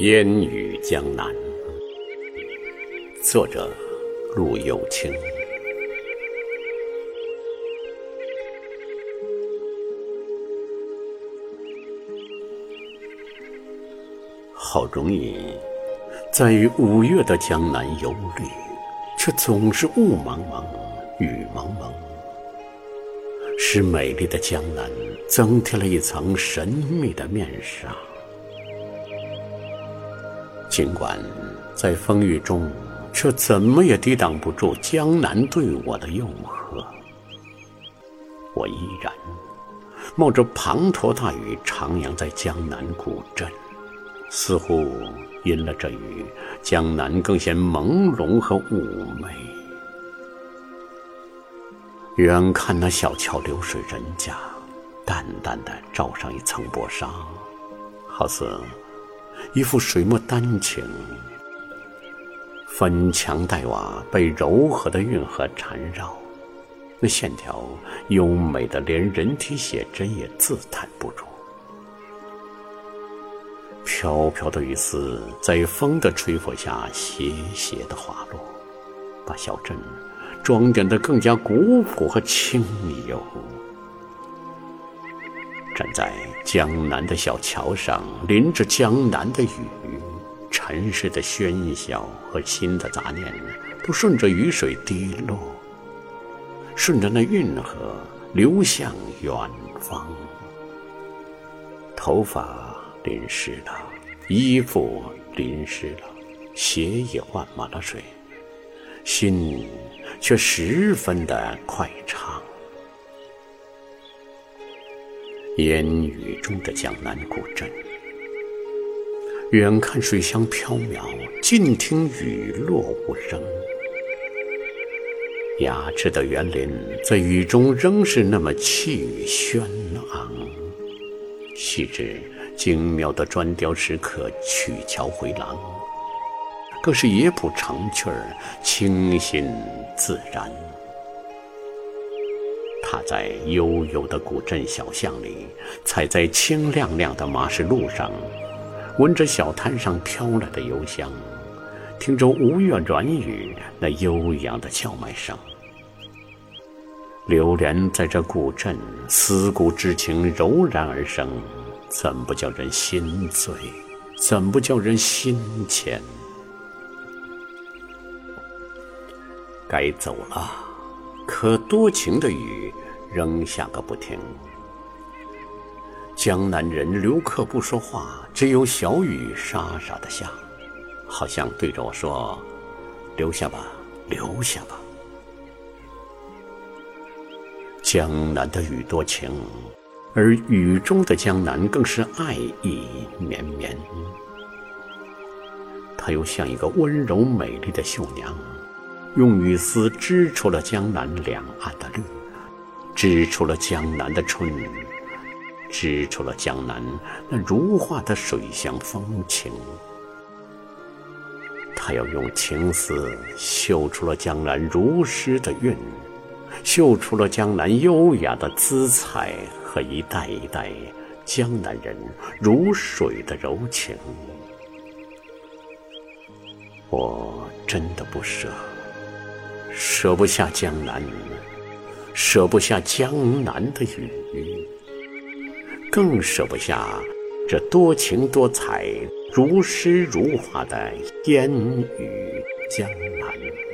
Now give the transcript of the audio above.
烟雨江南，作者陆有清。好容易在五月的江南游历，却总是雾茫茫、雨蒙蒙，使美丽的江南增添了一层神秘的面纱。尽管在风雨中，却怎么也抵挡不住江南对我的诱惑。我依然冒着滂沱大雨徜徉在江南古镇，似乎因了这雨，江南更显朦胧和妩媚。远看那小桥流水人家，淡淡的罩上一层薄纱，好似……一幅水墨丹青，粉墙黛瓦被柔和的运河缠绕，那线条优美的连人体写真也自叹不如。飘飘的雨丝在风的吹拂下斜斜的滑落，把小镇装点得更加古朴和清幽。站在江南的小桥上，淋着江南的雨，尘世的喧嚣和心的杂念，都顺着雨水滴落，顺着那运河流向远方。头发淋湿了，衣服淋湿了，鞋也灌满了水，心却十分的快畅。烟雨中的江南古镇，远看水乡缥缈，近听雨落无声。雅致的园林在雨中仍是那么气宇轩昂，细致精妙的砖雕石刻曲桥回廊，更是野谱成趣儿，清新自然。踏在悠悠的古镇小巷里，踩在清亮亮的马石路上，闻着小摊上飘来的油香，听着吴越软语那悠扬的叫卖声，流连在这古镇，思古之情柔然而生，怎不叫人心醉？怎不叫人心牵？该走了。可多情的雨仍下个不停。江南人留客不说话，只有小雨沙沙的下，好像对着我说：“留下吧，留下吧。”江南的雨多情，而雨中的江南更是爱意绵绵。她又像一个温柔美丽的绣娘。用雨丝织出了江南两岸的绿，织出了江南的春，织出了江南那如画的水乡风情。他要用情丝绣出了江南如诗的韵，绣出了江南优雅的姿彩和一代一代江南人如水的柔情。我真的不舍。舍不下江南，舍不下江南的雨，更舍不下这多情多彩、如诗如画的烟雨江南。